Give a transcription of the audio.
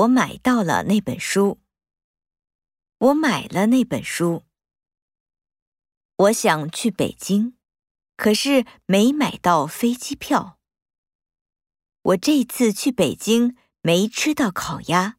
我买到了那本书。我买了那本书。我想去北京可是没买到飞机票。我这次去北京没吃到烤鸭